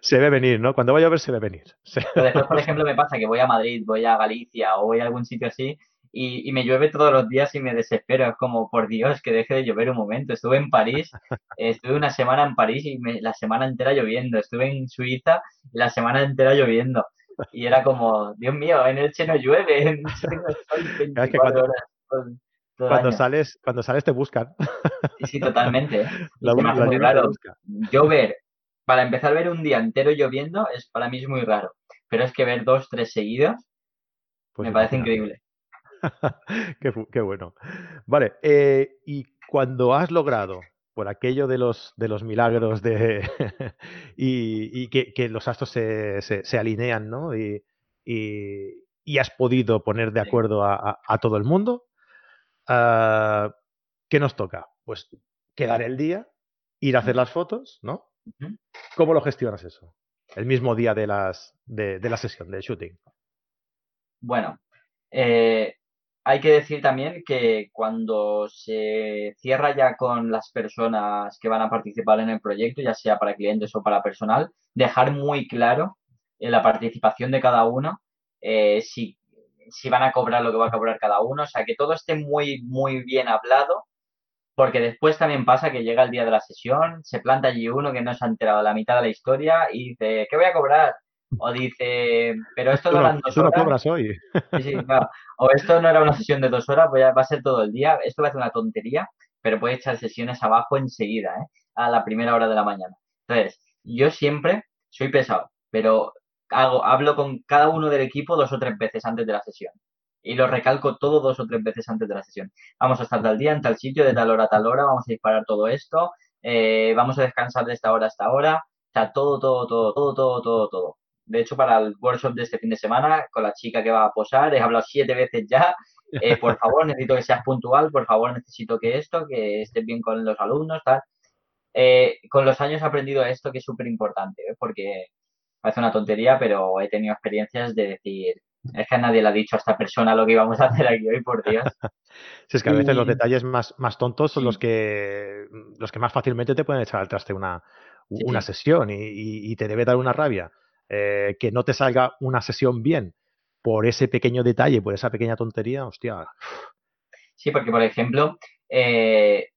Se ve venir, ¿no? Cuando va a llover se ve venir. *laughs* Pero después, por ejemplo, me pasa que voy a Madrid, voy a Galicia o voy a algún sitio así y, me llueve todos los días y me desespero. Es como, por Dios, que deje de llover un momento. Estuve en París, *laughs* estuve una semana en París y la semana entera lloviendo. Estuve en Suiza la semana entera lloviendo. Y era como, Dios mío, en Elche no llueve. *laughs* *laughs* cuando, sales, cuando sales te buscan. Sí, sí, totalmente. La, muy raro. Yo ver, para empezar a ver un día entero lloviendo, es para mí es muy raro. Pero es que ver dos, tres seguidos, pues me parece increíble. *laughs* qué, bueno. Vale, eh, y cuando has logrado, por aquello de los, de los milagros de *laughs* y, que, los astros se, se, alinean, ¿no? Y, y, has podido poner de acuerdo a, todo el mundo, ah, ¿qué nos toca? Pues quedar el día, ir a hacer las fotos, ¿no? ¿Cómo lo gestionas eso? El mismo día de, las, de, de la sesión, del shooting. Bueno, eh, hay que decir también que cuando se cierra ya con las personas que van a participar en el proyecto, ya sea para clientes o para personal, dejar muy claro en la participación de cada uno, eh, si, si van a cobrar lo que va a cobrar cada uno, o sea, que todo esté muy, muy bien hablado, porque después también pasa que llega el día de la sesión, se planta allí uno que no se ha enterado la mitad de la historia y dice, ¿qué voy a cobrar? O dice, pero esto no eran dos horas. hoy. O esto no era una sesión de dos horas, va a ser todo el día. Esto va a ser una tontería, pero puede echar sesiones abajo enseguida, ¿eh? a la primera hora de la mañana. Entonces, yo siempre soy pesado, pero hago, hablo con cada uno del equipo dos o tres veces antes de la sesión. Y lo recalco todo dos o tres veces antes de la sesión. Vamos a estar tal día, en tal sitio, de tal hora a tal hora, vamos a disparar todo esto, eh, vamos a descansar de esta hora a esta hora. O sea, todo, todo, todo, todo, todo, todo, todo. De hecho, para el workshop de este fin de semana, con la chica que va a posar, he hablado siete veces ya. Eh, *laughs* por favor, necesito que seas puntual, por favor, necesito que esto, que estés bien con los alumnos, tal. Eh, con los años he aprendido esto que es súper importante, ¿eh? porque parece una tontería, pero he tenido experiencias de decir, es que a nadie le ha dicho a esta persona lo que íbamos a hacer aquí hoy, por Dios. *laughs* si es que a veces los detalles más, más tontos son los que los que más fácilmente te pueden echar al traste una, una sesión y, te debe dar una rabia eh, que no te salga una sesión bien por ese pequeño detalle, por esa pequeña tontería, hostia. Sí, porque por ejemplo, eh,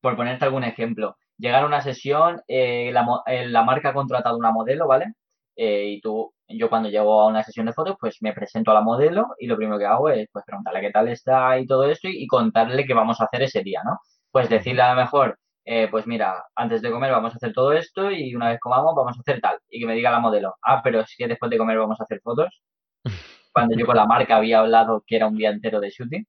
por ponerte algún ejemplo, llegar a una sesión, eh, la, marca ha contratado una modelo, ¿vale? y tú, yo cuando llego a una sesión de fotos, pues me presento a la modelo y lo primero que hago es pues preguntarle qué tal está y todo esto y, y contarle qué vamos a hacer ese día, ¿no? Pues decirle a lo mejor, eh, pues mira, antes de comer vamos a hacer todo esto y una vez comamos vamos a hacer tal. Y que me diga la modelo, ah, pero es que después de comer vamos a hacer fotos. *laughs* Cuando yo con la marca había hablado que era un día entero de shooting.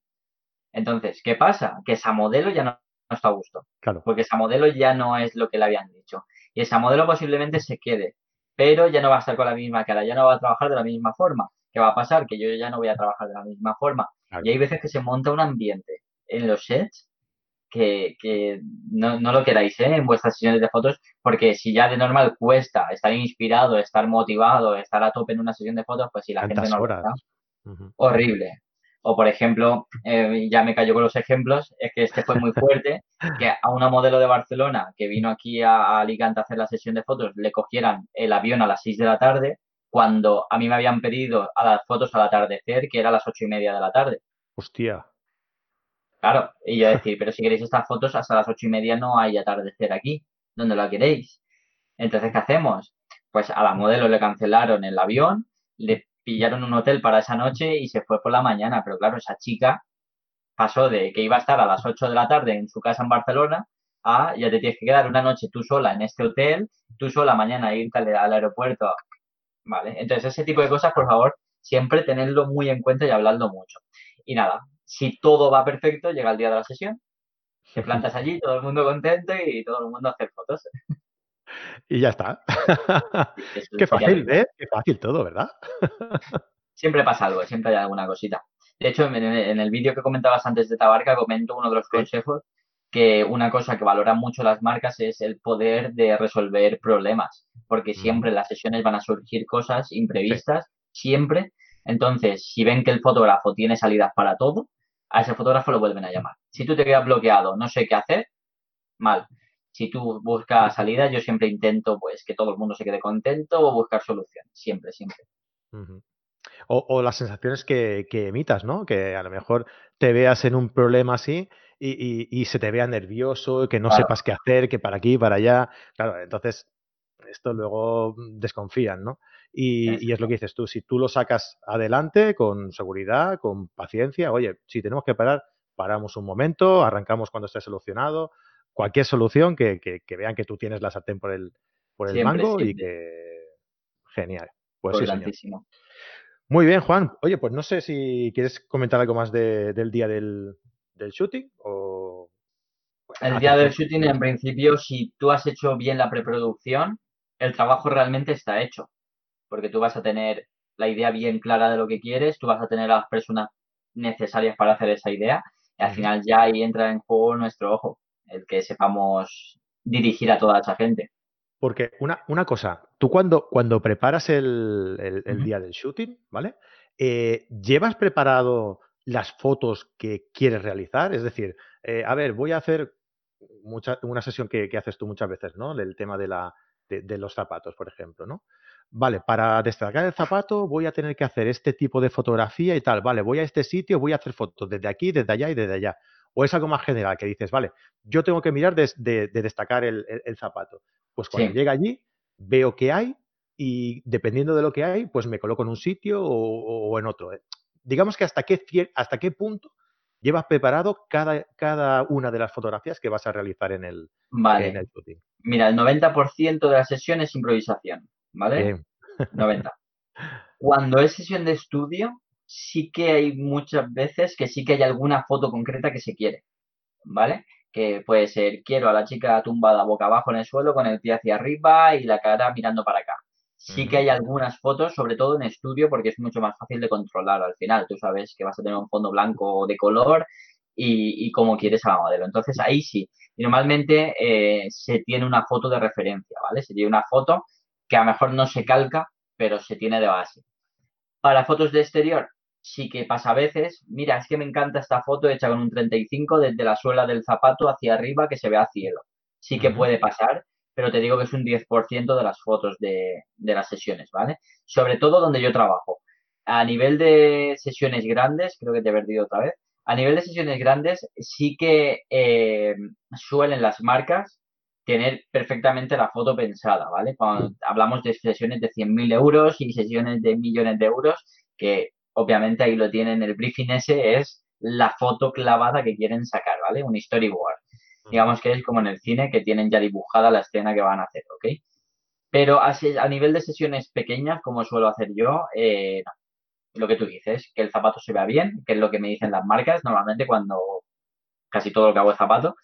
Entonces, ¿qué pasa? Que esa modelo ya no, está a gusto. Claro. Porque esa modelo ya no es lo que le habían dicho. Y esa modelo posiblemente se quede, pero ya no va a estar con la misma cara, ya no va a trabajar de la misma forma. ¿Qué va a pasar? Que yo ya no voy a trabajar de la misma forma. Y hay veces que se monta un ambiente en los sets que, no, no, lo queráis ¿eh? en vuestras sesiones de fotos, porque si ya de normal cuesta estar inspirado, estar motivado, estar a tope en una sesión de fotos, pues si la gente no lo está, horrible. O por ejemplo, eh, ya me cayó con los ejemplos, es que este fue muy fuerte, que a una modelo de Barcelona que vino aquí a, Alicante a hacer la sesión de fotos le cogieran el avión a las 6 de la tarde, cuando a mí me habían pedido a las fotos al atardecer, que era a las ocho y media de la tarde. Hostia. Claro, y yo decir, pero si queréis estas fotos, hasta las ocho y media no hay atardecer aquí, donde la queréis. Entonces, ¿qué hacemos? Pues a la modelo le cancelaron el avión, le pillaron un hotel para esa noche y se fue por la mañana. Pero claro, esa chica pasó de que iba a estar a las 8 de la tarde en su casa en Barcelona a ya te tienes que quedar una noche tú sola en este hotel, tú sola mañana irte al, al aeropuerto. Vale, entonces ese tipo de cosas, por favor, siempre tenerlo muy en cuenta y hablarlo mucho. Y nada, si todo va perfecto, llega el día de la sesión, te plantas allí, todo el mundo contento y todo el mundo hace fotos. Y ya está. Qué fácil, ¿eh? Qué fácil todo, ¿verdad? siempre pasa algo, siempre hay alguna cosita. De hecho, en el vídeo que comentabas antes de Tabarca, comento uno de los consejos que una cosa que valoran mucho las marcas es el poder de resolver problemas, porque siempre en las sesiones van a surgir cosas imprevistas, siempre. Entonces, si ven que el fotógrafo tiene salidas para todo, a ese fotógrafo lo vuelven a llamar. Si tú te quedas bloqueado, no sé qué hacer, mal. Si tú buscas salida, yo siempre intento pues que todo el mundo se quede contento o buscar soluciones, siempre, siempre. o, las sensaciones que, emitas, ¿no? Que a lo mejor te veas en un problema así y, se te vea nervioso, que no sepas qué hacer, que para aquí, para allá. Claro, entonces esto luego desconfían, ¿no? Y, es lo que dices tú, si tú lo sacas adelante con seguridad, con paciencia, oye, si tenemos que parar, paramos un momento, arrancamos cuando esté solucionado, cualquier solución que, vean que tú tienes la sartén por el, por el mango y que... Genial. Pues sí, señor. Muy bien, Juan. Oye, pues no sé si quieres comentar algo más del día del, del shooting o... El día del shooting, en principio, si tú has hecho bien la preproducción, el trabajo realmente está hecho porque tú vas a tener la idea bien clara de lo que quieres, tú vas a tener a las personas necesarias para hacer esa idea y al final ya ahí entra en juego nuestro ojo, el que sepamos dirigir a toda esa gente. Porque una, una cosa, tú cuando, cuando preparas el, día del shooting, ¿vale? Eh, ¿Llevas preparado las fotos que quieres realizar? Es decir, eh, a ver, voy a hacer mucha, una sesión que, haces tú muchas veces, ¿no? El tema de, la, de los zapatos, por ejemplo, ¿no? vale, para destacar el zapato voy a tener que hacer este tipo de fotografía y tal, vale, voy a este sitio, voy a hacer fotos desde aquí, desde allá y desde allá. O es algo más general que dices, vale, yo tengo que mirar de, destacar el, zapato. Pues cuando llega allí, veo qué hay y dependiendo de lo que hay, pues me coloco en un sitio o, en otro. ¿eh? Digamos que hasta qué, hasta qué punto llevas preparado cada, cada una de las fotografías que vas a realizar en el, en el shooting. Mira, el 90% de la sesión es improvisación. ¿vale? 90. *laughs* Cuando es sesión de estudio, sí que hay muchas veces que sí que hay alguna foto concreta que se quiere, ¿vale? Que puede ser, quiero a la chica tumbada boca abajo en el suelo con el pie hacia arriba y la cara mirando para acá. Sí que hay algunas fotos, sobre todo en estudio, porque es mucho más fácil de controlar al final. Tú sabes que vas a tener un fondo blanco de color y, y cómo quieres a la modelo. Entonces ahí sí. Y normalmente eh, se tiene una foto de referencia, ¿vale? Se tiene una foto que a lo mejor no se calca, pero se tiene de base. Para fotos de exterior, sí que pasa a veces, mira, es que me encanta esta foto hecha con un 35 desde la suela del zapato hacia arriba que se ve a cielo. Sí que puede pasar, pero te digo que es un 10% de las fotos de, las sesiones, ¿vale? Sobre todo donde yo trabajo. A nivel de sesiones grandes, creo que te he perdido otra vez, a nivel de sesiones grandes sí que eh, suelen las marcas tener perfectamente la foto pensada, ¿vale? Cuando hablamos de sesiones de 100.000 euros y sesiones de millones de euros, que obviamente ahí lo tienen, el briefing ese es la foto clavada que quieren sacar, ¿vale? Un storyboard. Digamos que es como en el cine que tienen ya dibujada la escena que van a hacer, ¿ok? Pero a, nivel de sesiones pequeñas, como suelo hacer yo, eh, lo que tú dices, que el zapato se vea bien, que es lo que me dicen las marcas normalmente cuando casi todo lo que hago es zapato,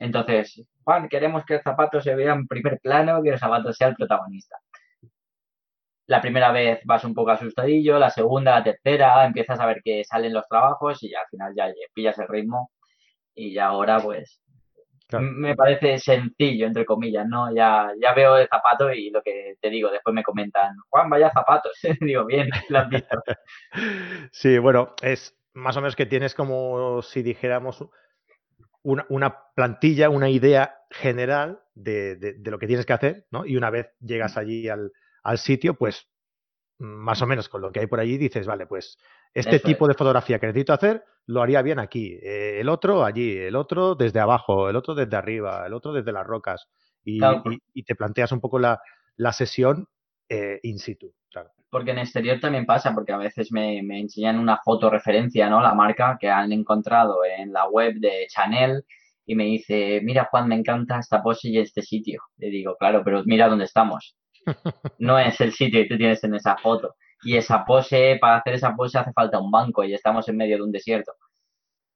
entonces, Juan, queremos que el zapato se vea en primer plano, que el zapato sea el protagonista. La primera vez vas un poco asustadillo, la segunda, la tercera, empiezas a ver que salen los trabajos y al final ya pillas el ritmo y ahora pues me parece sencillo, entre comillas, ¿no? Ya, ya veo el zapato y lo que te digo, después me comentan, Juan, vaya zapatos. *laughs* digo, bien, lo has visto. *laughs* Sí, bueno, es más o menos que tienes como si dijéramos una, plantilla, una idea general de, lo que tienes que hacer, ¿no? Y una vez llegas allí al, sitio, pues más o menos con lo que hay por allí, dices, vale, pues este tipo de fotografía que necesito hacer, lo haría bien aquí. Eh, el otro allí, el otro desde abajo, el otro desde arriba, el otro desde las rocas. Y, te planteas un poco la, sesión eh, in situ. Claro. Porque en exterior también pasa, porque a veces me, me enseñan una foto referencia, ¿no? La marca que han encontrado en la web de Chanel y me dice, mira Juan, me encanta esta pose y este sitio. Le digo, claro, pero mira dónde estamos. No es el sitio que tú tienes en esa foto. Y esa pose, para hacer esa pose hace falta un banco y estamos en medio de un desierto.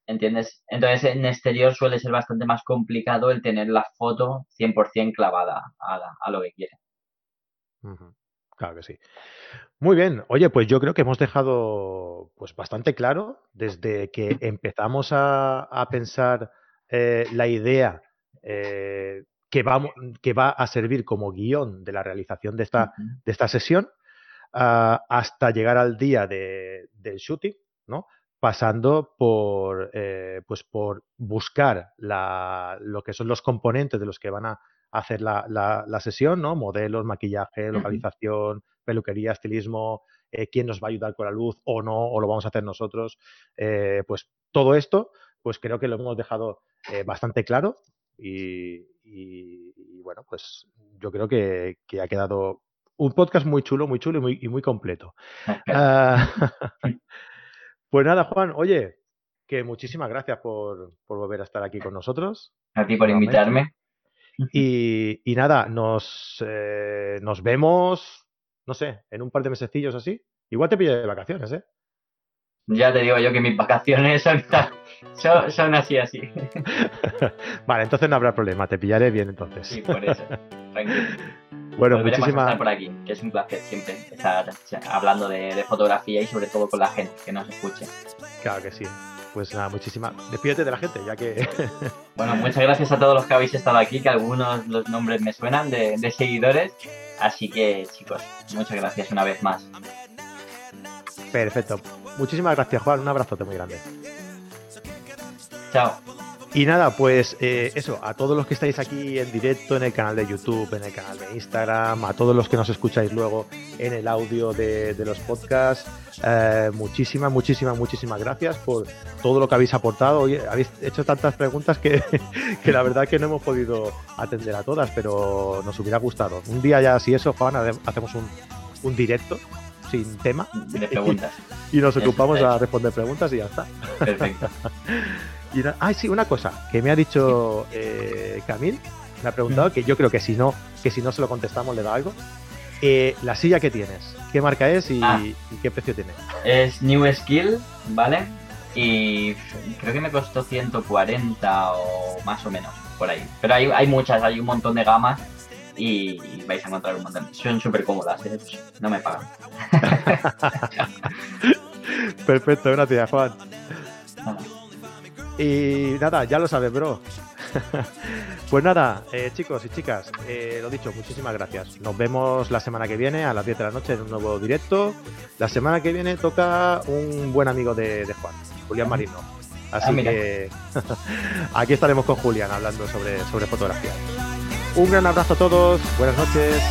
¿Entiendes? Entonces en exterior suele ser bastante más complicado el tener la foto 100% clavada a, lo que quiere. Claro que sí. Muy bien. Oye, pues yo creo que hemos dejado pues bastante claro desde que empezamos a pensar eh, la idea eh, que, va, que va a servir como guion de la realización de esta, de esta sesión ah, hasta llegar al día del shooting, ¿no? pasando por, eh, pues por buscar lo que son los componentes de los que van a hacer la, sesión, ¿no? Modelos, maquillaje, localización, peluquería, estilismo, quién nos va a ayudar con la luz o no, o lo vamos a hacer nosotros. pues todo esto, pues creo que lo hemos dejado eh, bastante claro y, bueno, pues yo creo que, ha quedado un podcast muy chulo, muy chulo y muy, y muy completo. Ah, *laughs* pues nada, Juan, oye, que muchísimas gracias por, volver a estar aquí con nosotros. A ti por invitarme. *laughs* Y, nada, nos, eh, nos vemos, no sé, en un par de mesecillos así. Igual te pillo de vacaciones, ¿eh? Ya te digo yo que mis vacaciones son, *laughs* son, así, así. *laughs* vale, entonces no habrá problema, te pillaré bien entonces. Sí, por eso. Tranquilo. *laughs* Bueno, muchísimas por aquí, que es un placer siempre estar hablando de, fotografía y sobre todo con la gente que nos escuche. Claro que sí. Pues nada, muchísimas. Despídete de la gente, ya que. bueno, muchas gracias a todos los que habéis estado aquí, que algunos los nombres me suenan de, de seguidores. Así que, chicos, muchas gracias una vez más. Perfecto. Muchísimas gracias, Juan. Un abrazote muy grande. Chao. Y nada, pues eh, eso, a todos los que estáis aquí en directo en el canal de YouTube, en el canal de Instagram, a todos los que nos escucháis luego en el audio de, los podcasts, eh, muchísimas, muchísimas, muchísimas gracias por todo lo que habéis aportado. Hoy habéis hecho tantas preguntas *laughs* que, la verdad que no hemos podido atender a todas, pero nos hubiera gustado. Un día ya, si eso, Juan, hacemos un, un directo sin tema. De preguntas. *laughs* Y, nos ocupamos a responder preguntas y ya está. Perfecto. *laughs* y, ay, sí, una cosa que me ha dicho eh, Camil, me ha preguntado que yo creo que si no, que si no se lo contestamos le da algo. Eh, la silla que tienes, ¿qué marca es y, ah. qué precio tiene? Es New Skill, ¿vale? Y creo que me costó 140 o más o menos, por ahí. Pero hay, hay muchas, hay un montón de gamas y vais a encontrar un montón. Son súper cómodas, ¿eh? no me pagan. *laughs* Perfecto, gracias Juan. Y nada, ya lo sabes, bro. *laughs* pues nada, eh, chicos y chicas, eh, lo dicho, muchísimas gracias. Nos vemos la semana que viene a las 10 de la noche en un nuevo directo. La semana que viene toca un buen amigo de, Juan, Julián Marino. Así ah, que *laughs* aquí estaremos con Julián hablando sobre, sobre fotografía. Un gran abrazo a todos, buenas noches.